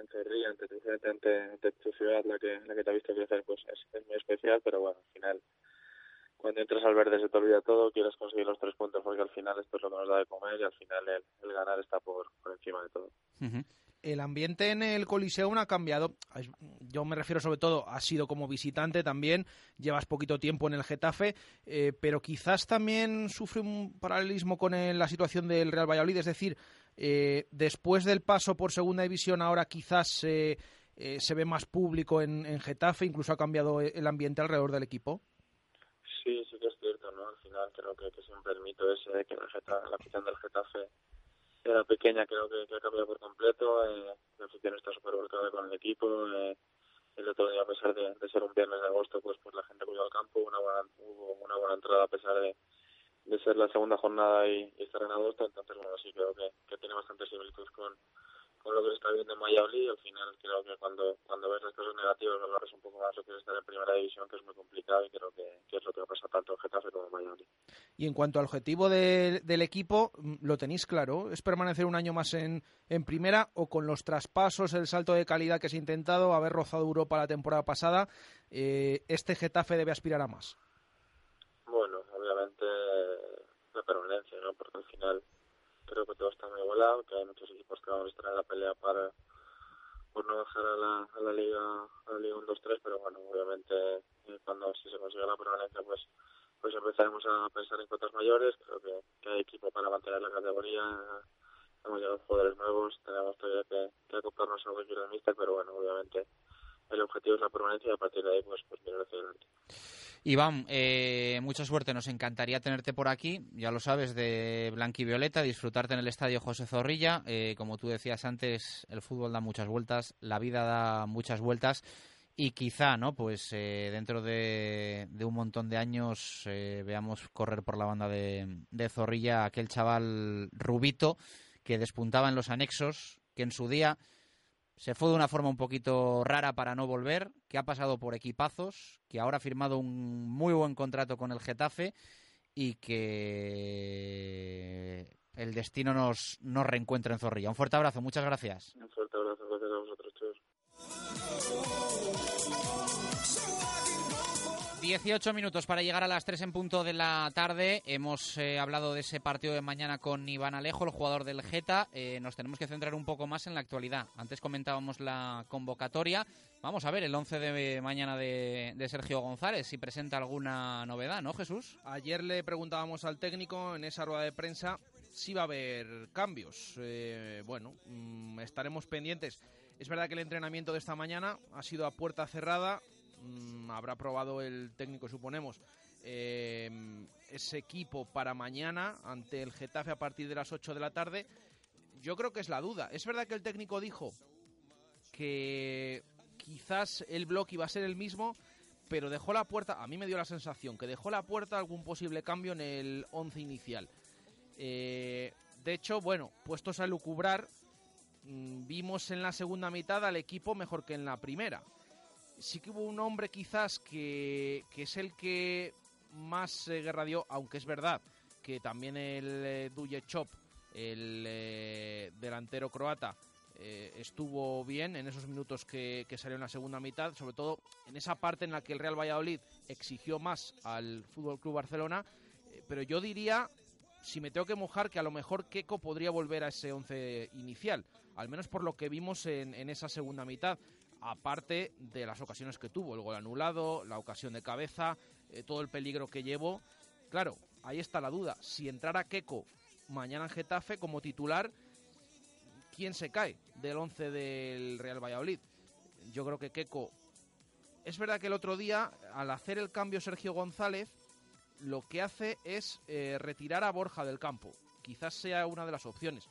en Zorrilla, ante tu, ante, ante tu ciudad, la que, la que te ha visto crecer, pues es, es muy especial, pero bueno, al final cuando entras al verde se te olvida todo, quieres conseguir los tres puntos porque al final esto es lo que nos da de comer y al final el, el ganar está por, por, encima de todo. Uh -huh. El ambiente en el Coliseo no ha cambiado. Yo me refiero sobre todo, has sido como visitante también, llevas poquito tiempo en el Getafe, eh, pero quizás también sufre un paralelismo con el, la situación del Real Valladolid. Es decir, Eh, después del paso por segunda división, ahora quizás eh, eh, se ve más público en, Getafe, incluso ha cambiado el ambiente alrededor del equipo. Sí, sí que es cierto, ¿no? Al final creo que, siempre el mito ese de que la, Getafe, del Getafe era pequeña, creo que, que ha cambiado por completo. Eh, la afición está súper volcada con el equipo. Eh, el otro día, a pesar de, de, ser un viernes de agosto, pues, pues la gente acudió al campo, una buena, hubo una buena entrada a pesar de, de ser la segunda jornada y, estar en agosto. Entonces, bueno, sí creo que, que tiene bastante similitud con, con lo que se está viendo en Valladolid. Al final, creo que cuando, cuando ves las cosas negativas, valoras un poco más lo que es estar en primera división, que es muy complicado y creo que, que es lo que pasa tanto en Getafe como en Valladolid. Y en cuanto al objetivo de, del equipo, ¿lo tenéis claro? ¿Es permanecer un año más en, en primera o con los traspasos, el salto de calidad que se ha intentado, haber rozado Europa la temporada pasada, eh, este Getafe debe aspirar a más? Bueno, obviamente la permanencia, ¿no? Porque al final creo que todo está muy volado, que hay muchos equipos que van a estar en la pelea para por no dejar a la, a la liga a la liga 1-2-3, pero bueno, obviamente eh, cuando si se consiga la permanencia pues pues empezaremos a pensar en cotas mayores, creo que, hay equipo para mantener la categoría, hemos llegado jugadores nuevos, tenemos todavía que, que a lo que pero bueno, obviamente el objetivo es la permanencia y a partir de ahí pues, pues mirar hacia adelante. Iván, eh, mucha suerte, nos encantaría tenerte por aquí, ya lo sabes, de Blanqui Violeta, disfrutarte en el estadio José Zorrilla. Eh, como tú decías antes, el fútbol da muchas vueltas, la vida da muchas vueltas y quizá, ¿no? Pues eh, dentro de, de, un montón de años eh, veamos correr por la banda de Zorrilla aquel chaval rubito que despuntaba en los anexos, que en su día se fue de una forma un poquito rara para no volver, que ha pasado por equipazos, que ahora ha firmado un muy buen contrato con el Getafe y que el destino nos, nos reencuentra en Zorrilla. Un fuerte abrazo, muchas gracias. Un fuerte abrazo, gracias a vosotros, chicos. 18 minutos para llegar a las 3 en punto de la tarde. Hemos eh, hablado de ese partido de mañana con Iván Alejo, el jugador del Geta. Eh, nos tenemos que centrar un poco más en la actualidad. Antes comentábamos la convocatoria. Vamos a ver el 11 de mañana de, Sergio González, si presenta alguna novedad, ¿no, Jesús? Ayer le preguntábamos al técnico en esa rueda de prensa si va a haber cambios. Eh, bueno, mmm, estaremos pendientes. Es verdad que el entrenamiento de esta mañana ha sido a puerta cerrada mmm, habrá probado el técnico, suponemos, eh, ese equipo para mañana ante el Getafe a partir de las 8 de la tarde. Yo creo que es la duda. Es verdad que el técnico dijo que quizás el bloque iba a ser el mismo, pero dejó la puerta, a mí me dio la sensación que dejó la puerta algún posible cambio en el 11 inicial. Eh, de hecho, bueno, puestos a lucubrar, mmm, vimos en la segunda mitad al equipo mejor que en la primera sí que hubo un hombre quizás que, que es el que más eh, guerra dio, aunque es verdad que también el eh, Chop, el eh, delantero croata, eh, estuvo bien en esos minutos que, que, salió en la segunda mitad, sobre todo en esa parte en la que el Real Valladolid exigió más al Fútbol Club Barcelona, eh, pero yo diría, si me tengo que mojar, que a lo mejor Keco podría volver a ese once inicial, al menos por lo que vimos en, en esa segunda mitad aparte de las ocasiones que tuvo, el gol anulado, la ocasión de cabeza, eh, todo el peligro que llevó. Claro, ahí está la duda. Si entrara Keco mañana en Getafe como titular, ¿quién se cae del 11 del Real Valladolid? Yo creo que Keco... Es verdad que el otro día, al hacer el cambio Sergio González, lo que hace es eh, retirar a Borja del campo. Quizás sea una de las opciones.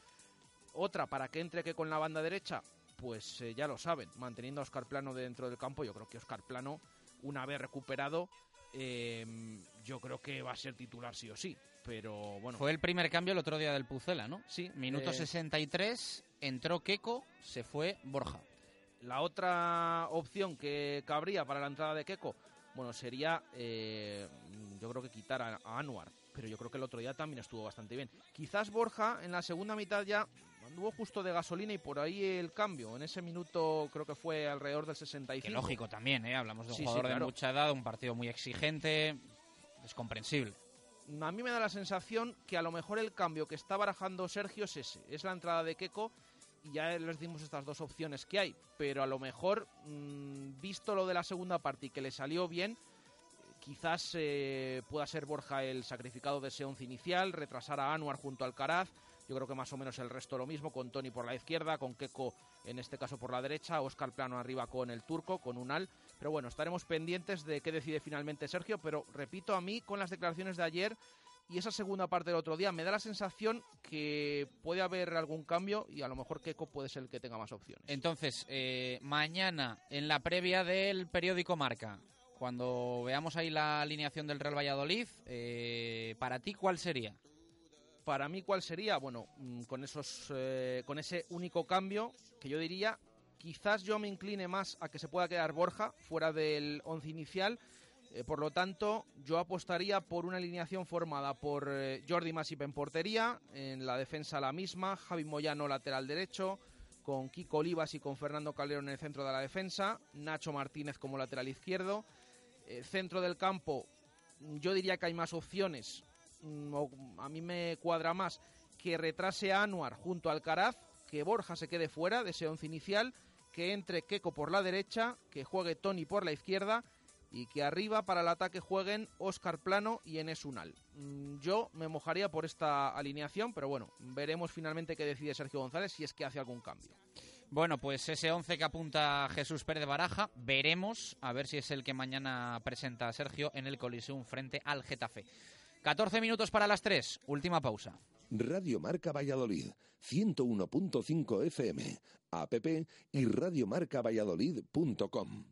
Otra, para que entre que con la banda derecha, pues eh, ya lo saben, manteniendo a Oscar Plano dentro del campo, yo creo que Oscar Plano, una vez recuperado, eh, yo creo que va a ser titular sí o sí. Pero bueno. Fue el primer cambio el otro día del Pucela, ¿no? Sí. Minuto eh, 63, entró Keco, se fue Borja. La otra opción que cabría para la entrada de Keco, bueno, sería, eh, yo creo que quitar a, a Anuar, pero yo creo que el otro día también estuvo bastante bien. Quizás Borja en la segunda mitad ya anduvo justo de gasolina y por ahí el cambio. En ese minuto creo que fue alrededor del 65. Que lógico también, ¿eh? Hablamos de un Sí, sí, jugador claro. de mucha edad, un partido muy exigente, es comprensible. A mí me da la sensación que a lo mejor el cambio que está barajando Sergio es ese, es la entrada de Keco y ya les dimos estas dos opciones que hay, pero a lo mejor, mmm, visto lo de la segunda parte y que le salió bien, quizás eh, pueda ser Borja el sacrificado de ese once inicial, retrasar a Anuar junto al Caraz. Yo creo que más o menos el resto lo mismo, con Tony por la izquierda, con Keco en este caso por la derecha, Oscar Plano arriba con el turco, con Unal. Pero bueno, estaremos pendientes de qué decide finalmente Sergio, pero repito, a mí con las declaraciones de ayer y esa segunda parte del otro día me da la sensación que puede haber algún cambio y a lo mejor Keco puede ser el que tenga más opciones. Entonces, eh, mañana en la previa del periódico Marca, cuando veamos ahí la alineación del Real Valladolid, eh, para ti, ¿cuál sería? Para mí, ¿cuál sería? Bueno, mm, con, esos, eh, con ese único cambio que yo diría, quizás yo me incline más a que se pueda quedar Borja fuera del once inicial. Eh, por lo tanto, yo apostaría por una alineación formada por eh, Jordi Masip en portería, en la defensa la misma, Javi Moyano lateral derecho, con Kiko Olivas y con Fernando Calderón en el centro de la defensa, Nacho Martínez como lateral izquierdo, centro del campo, yo diría que hay más opciones. Mm, a mí me cuadra más que retrase a Anuar junto al Caraz, que Borja se quede fuera de ese once inicial, que entre Keco por la derecha, que juegue Tony por la izquierda y que arriba para el ataque jueguen Oscar Plano y Enes Unal. Mm, yo me mojaría por esta alineación, pero bueno, veremos finalmente qué decide Sergio González si es que hace algún cambio. Bueno, pues ese 11 que apunta Jesús Pérez Baraja, veremos a ver si es el que mañana presenta Sergio en el Coliseum frente al Getafe. 14 minutos para las 3, última pausa. Radio Marca Valladolid, 101.5 FM, app y radiomarcavalladolid.com.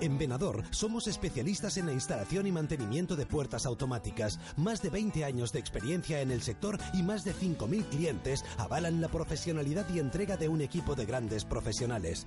En Venador somos especialistas en la instalación y mantenimiento de puertas automáticas. Más de 20 años de experiencia en el sector y más de 5.000 clientes avalan la profesionalidad y entrega de un equipo de grandes profesionales.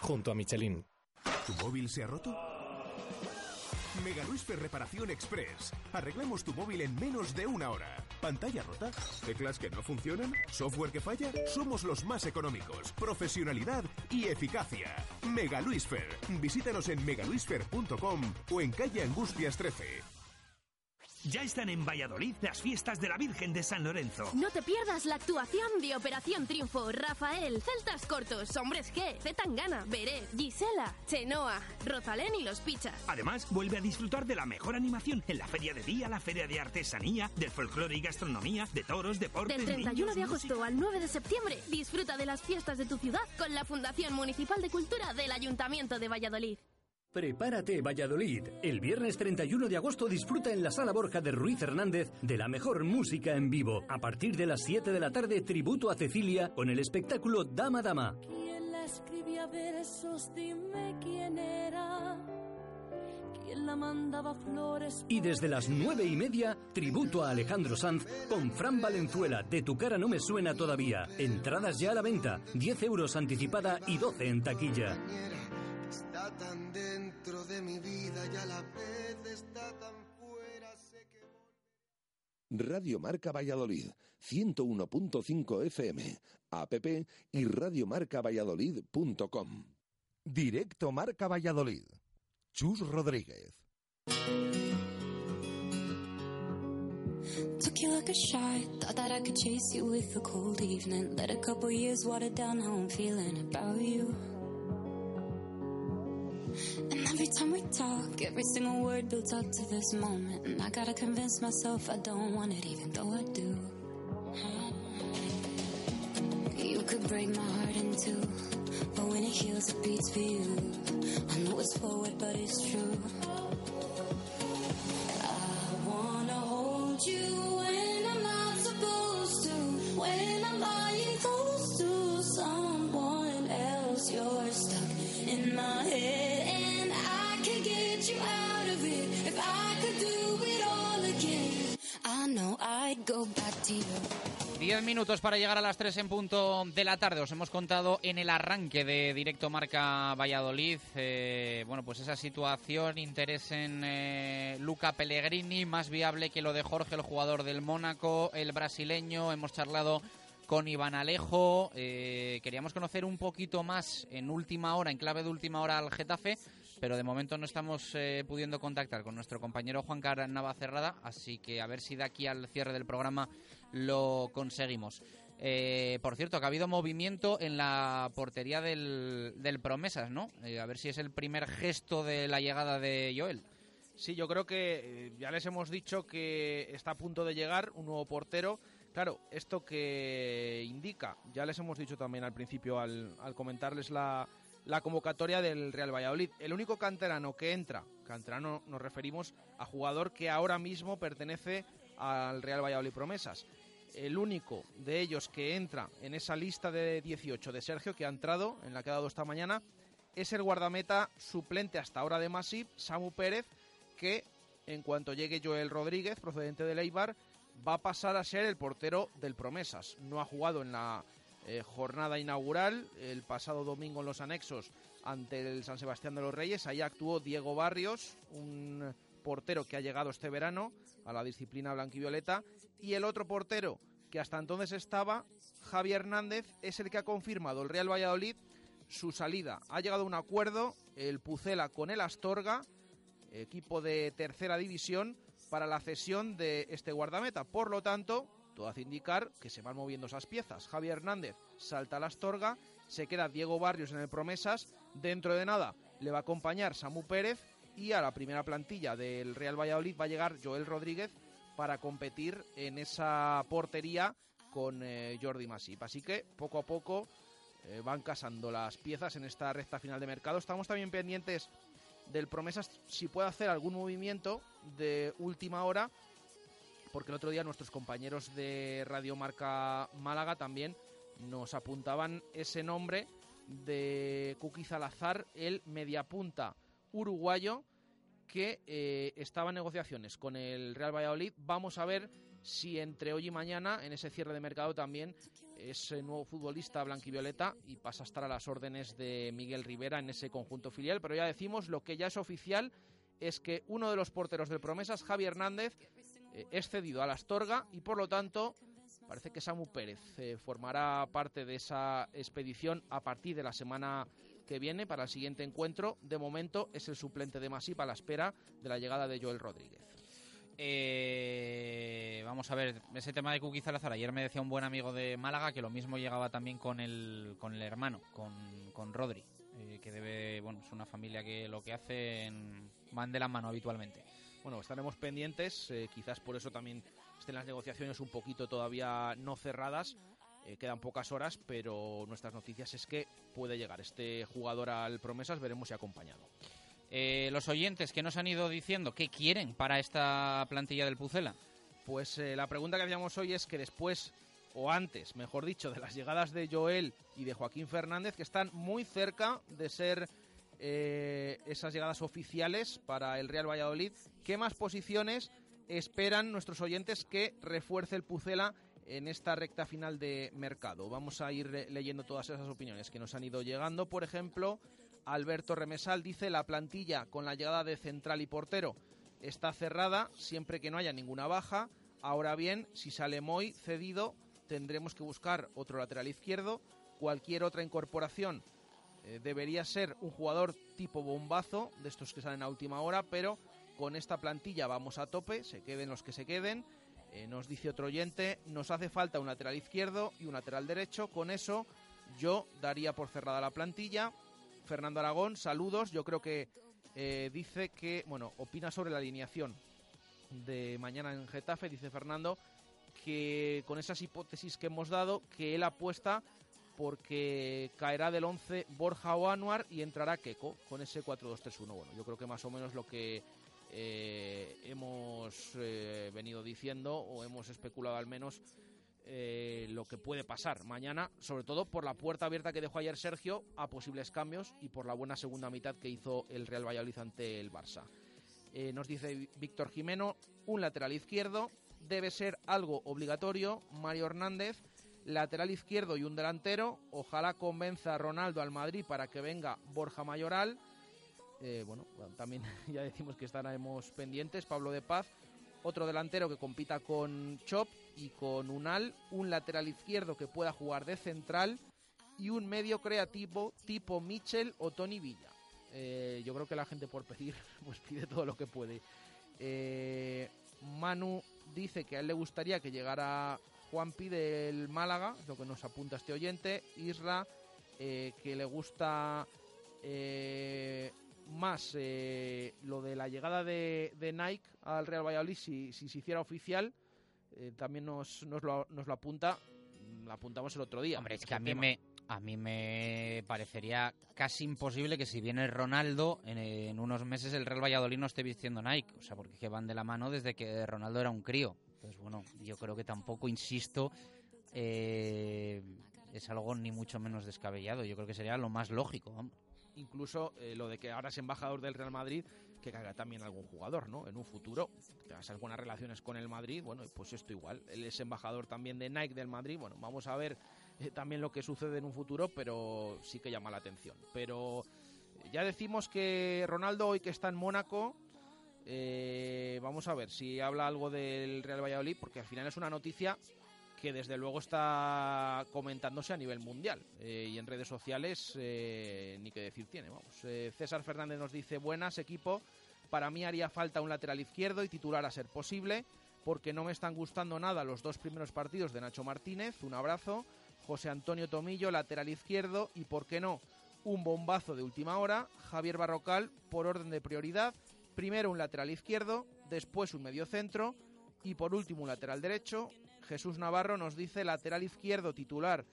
Junto a Michelin. ¿Tu móvil se ha roto? Mega Luisfer Reparación Express. Arreglamos tu móvil en menos de una hora. ¿Pantalla rota? ¿Teclas que no funcionan? ¿Software que falla? Somos los más económicos. Profesionalidad y eficacia. Mega Luisfer. Visítanos en megaluisfer.com o en calle Angustias 13. Ya están en Valladolid las fiestas de la Virgen de San Lorenzo. No te pierdas la actuación de Operación Triunfo, Rafael, Celtas Cortos, Hombres G, Zetangana, Beret, Gisela, Chenoa, Rosalén y Los Pichas. Además, vuelve a disfrutar de la mejor animación en la feria de día, la feria de artesanía, del folclore y gastronomía, de toros, deportes, Del 31 niños, de agosto música. al 9 de septiembre, disfruta de las fiestas de tu ciudad con la Fundación Municipal de Cultura del Ayuntamiento de Valladolid. Prepárate Valladolid. El viernes 31 de agosto disfruta en la Sala Borja de Ruiz Hernández de la mejor música en vivo. A partir de las 7 de la tarde, tributo a Cecilia con el espectáculo Dama Dama. ¿Quién la escribía versos? Dime quién era. ¿Quién la mandaba flores? Y desde las nueve y media, tributo a Alejandro Sanz con Fran Valenzuela, de tu cara no me suena todavía. Entradas ya a la venta, 10 euros anticipada y 12 en taquilla. Radio Marca Valladolid, 101.5 FM, app y radiomarcavalladolid.com. Directo Marca Valladolid. Chus Rodríguez. Took you like a shot, thought that I could chase you with a cold evening. Let a couple years water down how I'm feeling about you. And every time we talk, every single word builds up to this moment. And I gotta convince myself I don't want it, even though I do. You could break my heart in two, but when it heals, it beats for you. I know it's forward, but it's true. I wanna hold you Diez minutos para llegar a las tres en punto de la tarde. Os hemos contado en el arranque de Directo Marca Valladolid, eh, bueno, pues esa situación, interés en eh, Luca Pellegrini, más viable que lo de Jorge, el jugador del Mónaco, el brasileño. Hemos charlado con Iván Alejo. eh, queríamos conocer un poquito más en última hora, en clave de última hora al Getafe, pero de momento no estamos eh, pudiendo contactar con nuestro compañero Juan Carlos Navacerrada, así que a ver si de aquí al cierre del programa lo conseguimos. Eh, por cierto, que ha habido movimiento en la portería del, del Promesas, ¿no? Eh, a ver si es el primer gesto de la llegada de Joel. Sí, yo creo que eh, ya les hemos dicho que está a punto de llegar un nuevo portero. Claro, esto que indica, ya les hemos dicho también al principio al, al comentarles la, la convocatoria del Real Valladolid. El único canterano que entra, canterano nos referimos a jugador que ahora mismo pertenece al Real Valladolid Promesas. El único de ellos que entra en esa lista de 18 de Sergio, que ha entrado, en la que ha dado esta mañana, es el guardameta suplente hasta ahora de Masip, Samu Pérez, que en cuanto llegue Joel Rodríguez, procedente de Eibar, va a pasar a ser el portero del Promesas. No ha jugado en la eh, jornada inaugural el pasado domingo en los anexos ante el San Sebastián de los Reyes. Ahí actuó Diego Barrios, un portero que ha llegado este verano a la disciplina blanquivioleta. Y el otro portero que hasta entonces estaba, Javier Hernández, es el que ha confirmado el Real Valladolid su salida. Ha llegado a un acuerdo el Pucela con el Astorga, equipo de tercera división, para la cesión de este guardameta. Por lo tanto, todo hace indicar que se van moviendo esas piezas. Javier Hernández salta a la Astorga, se queda Diego Barrios en el Promesas. Dentro de nada le va a acompañar Samu Pérez y a la primera plantilla del Real Valladolid va a llegar Joel Rodríguez para competir en esa portería con eh, Jordi Masip. Así que poco a poco eh, van casando las piezas en esta recta final de mercado. Estamos también pendientes del Promesas si puede hacer algún movimiento de última hora, porque el otro día nuestros compañeros de Radio Marca Málaga también nos apuntaban ese nombre de Kuki Salazar, el mediapunta uruguayo que eh, estaba en negociaciones con el Real Valladolid. Vamos a ver si entre hoy y mañana, en ese cierre de mercado también, es el nuevo futbolista blanquivioleta y pasa a estar a las órdenes de Miguel Rivera en ese conjunto filial. Pero ya decimos, lo que ya es oficial es que uno de los porteros del Promesas, Javi Hernández, eh, es cedido a la Astorga y por lo tanto parece que Samu Pérez eh, formará parte de esa expedición a partir de la semana que viene para el siguiente encuentro. De momento es el suplente de Masip a la espera de la llegada de Joel Rodríguez. Eh, vamos a ver, ese tema de Kuki Salazar. Ayer me decía un buen amigo de Málaga que lo mismo llegaba también con el, con el hermano, con, con Rodri, eh, que debe, bueno, es una familia que lo que hacen van de la mano habitualmente. Bueno, estaremos pendientes, eh, quizás por eso también estén las negociaciones un poquito todavía no cerradas. Eh, quedan pocas horas, pero nuestras noticias es que puede llegar este jugador al Promesas, veremos si acompañado. Eh, los oyentes que nos han ido diciendo qué quieren para esta plantilla del Pucela. Pues eh, la pregunta que hacíamos hoy es que después, o antes, mejor dicho, de las llegadas de Joel y de Joaquín Fernández, que están muy cerca de ser eh, esas llegadas oficiales para el Real Valladolid, ¿qué más posiciones esperan nuestros oyentes que refuerce el Pucela en esta recta final de mercado? Vamos a ir leyendo todas esas opiniones que nos han ido llegando. Por ejemplo, Alberto Remesal dice la plantilla con la llegada de central y portero está cerrada siempre que no haya ninguna baja. Ahora bien, si sale Moy cedido, tendremos que buscar otro lateral izquierdo. Cualquier otra incorporación eh, debería ser un jugador tipo bombazo, de estos que salen a última hora, pero con esta plantilla vamos a tope, se queden los que se queden. Eh, nos dice otro oyente, nos hace falta un lateral izquierdo y un lateral derecho. Con eso yo daría por cerrada la plantilla. Fernando Aragón, saludos. Yo creo que eh, dice que, bueno, opina sobre la alineación de mañana en Getafe, dice Fernando, que con esas hipótesis que hemos dado, que él apuesta porque caerá del 11 Borja o Anuar y entrará Keco con ese 4-2-3-1. Bueno, yo creo que más o menos lo que eh, hemos eh, venido diciendo o hemos especulado al menos eh, lo que puede pasar mañana, sobre todo por la puerta abierta que dejó ayer Sergio a posibles cambios y por la buena segunda mitad que hizo el Real Valladolid ante el Barça. Eh, nos dice Víctor Jimeno, un lateral izquierdo, debe ser algo obligatorio. Mario Hernández, lateral izquierdo y un delantero. Ojalá convenza a Ronaldo al Madrid para que venga Borja Mayoral. Eh, bueno, también <laughs> ya decimos que estaremos pendientes. Pablo de Paz, otro delantero que compita con Chop y con Unal, un lateral izquierdo que pueda jugar de central y un medio creativo tipo Mitchell o Tony Villa. Eh, yo creo que la gente por pedir, <laughs> pues pide todo lo que puede. Eh, Manu dice que a él le gustaría que llegara Juanpi del Málaga, lo que nos apunta este oyente. Isra, eh, que le gusta más lo de la llegada de, Nike al Real Valladolid si, si se hiciera oficial. también nos, nos, lo, nos lo apunta. Lo apuntamos el otro día. Hombre, es que a mí me, a mí me parecería casi imposible que si viene Ronaldo, en, unos meses el Real Valladolid no esté vistiendo Nike. O sea, porque que van de la mano desde que Ronaldo era un crío. Entonces, bueno, yo creo que tampoco, insisto, eh, es algo ni mucho menos descabellado. Yo creo que sería lo más lógico. Incluso eh, lo de que ahora es embajador del Real Madrid, que caiga también algún jugador, ¿no? En un futuro, tengas buenas relaciones con el Madrid, bueno, pues esto igual. Él es embajador también de Nike del Madrid, bueno, vamos a ver eh, también lo que sucede en un futuro, pero sí que llama la atención. Pero eh, ya decimos que Ronaldo hoy que está en Mónaco, eh, vamos a ver si habla algo del Real Valladolid, porque al final es una noticia que desde luego está comentándose a nivel mundial y en redes sociales ni que decir tiene. Vamos. César Fernández nos dice buenas equipo, para mí haría falta un lateral izquierdo y titular a ser posible porque no me están gustando nada los dos primeros partidos de Nacho Martínez. Un abrazo. José Antonio Tomillo, lateral izquierdo, y por qué no, un bombazo de última hora, Javier Barrocal por orden de prioridad, primero un lateral izquierdo, después un medio centro y por último un lateral derecho. Jesús Navarro nos dice lateral izquierdo titular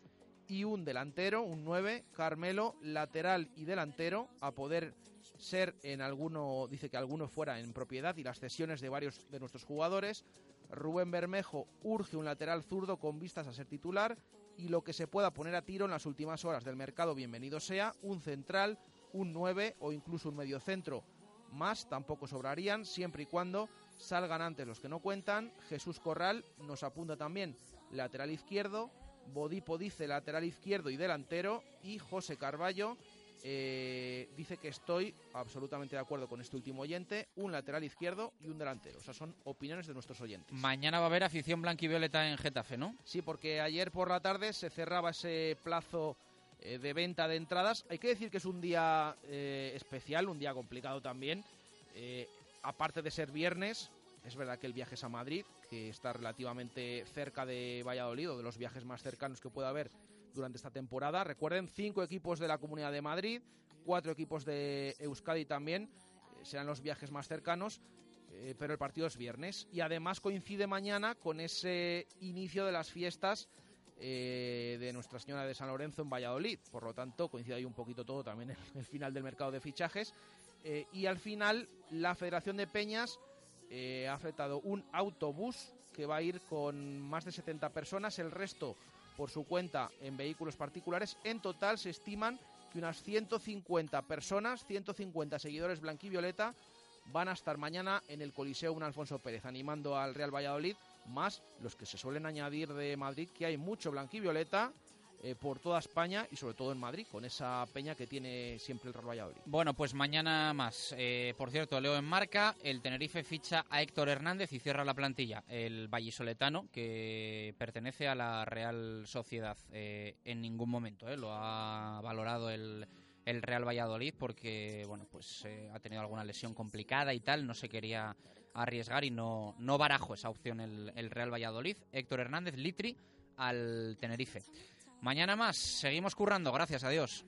y un delantero, un 9, Carmelo, lateral y delantero, a poder ser en alguno, dice que alguno fuera en propiedad y las cesiones de varios de nuestros jugadores. Rubén Bermejo urge un lateral zurdo con vistas a ser titular y lo que se pueda poner a tiro en las últimas horas del mercado, bienvenido sea, un central, un 9 o incluso un medio centro. Más tampoco sobrarían, siempre y cuando salgan antes los que no cuentan. Jesús Corral nos apunta también lateral izquierdo, Bodipo dice lateral izquierdo y delantero, y José Carballo eh, dice que estoy absolutamente de acuerdo con este último oyente, un lateral izquierdo y un delantero. O sea, son opiniones de nuestros oyentes. Mañana va a haber afición blanquivioleta en Getafe, ¿no? Sí, porque ayer por la tarde se cerraba ese plazo eh, de venta de entradas. Hay que decir que es un día eh, especial, un día complicado también. aparte de ser viernes, es verdad que el viaje es a Madrid, que está relativamente cerca de Valladolid, o de los viajes más cercanos que pueda haber durante esta temporada. Recuerden, cinco equipos de la Comunidad de Madrid, cuatro equipos de Euskadi también, eh, serán los viajes más cercanos, eh, pero el partido es viernes. Y además coincide mañana con ese inicio de las fiestas eh, de Nuestra Señora de San Lorenzo en Valladolid. Por lo tanto, coincide ahí un poquito todo también en el final del mercado de fichajes. y al final, la Federación de Peñas ha afectado un autobús que va a ir con más de 70 personas. El resto por su cuenta en vehículos particulares. En total se estiman que unas 150 personas, 150 seguidores blanquivioleta, van a estar mañana en el Coliseo un Alfonso Pérez animando al Real Valladolid, más los que se suelen añadir de Madrid, que hay mucho blanquivioleta eh, por toda España y sobre todo en Madrid, con esa peña que tiene siempre el Real Valladolid. Bueno, pues mañana más. Eh, por cierto, leo en marca, el Tenerife ficha a Héctor Hernández y cierra la plantilla. El vallisoletano, que pertenece a la Real Sociedad, eh, en ningún momento lo ha valorado el el Real Valladolid porque bueno pues ha tenido alguna lesión complicada y tal no se quería arriesgar y no, no barajo esa opción el, el Real Valladolid. Héctor Hernández, Litri al Tenerife. Mañana más, seguimos currando, gracias a Dios.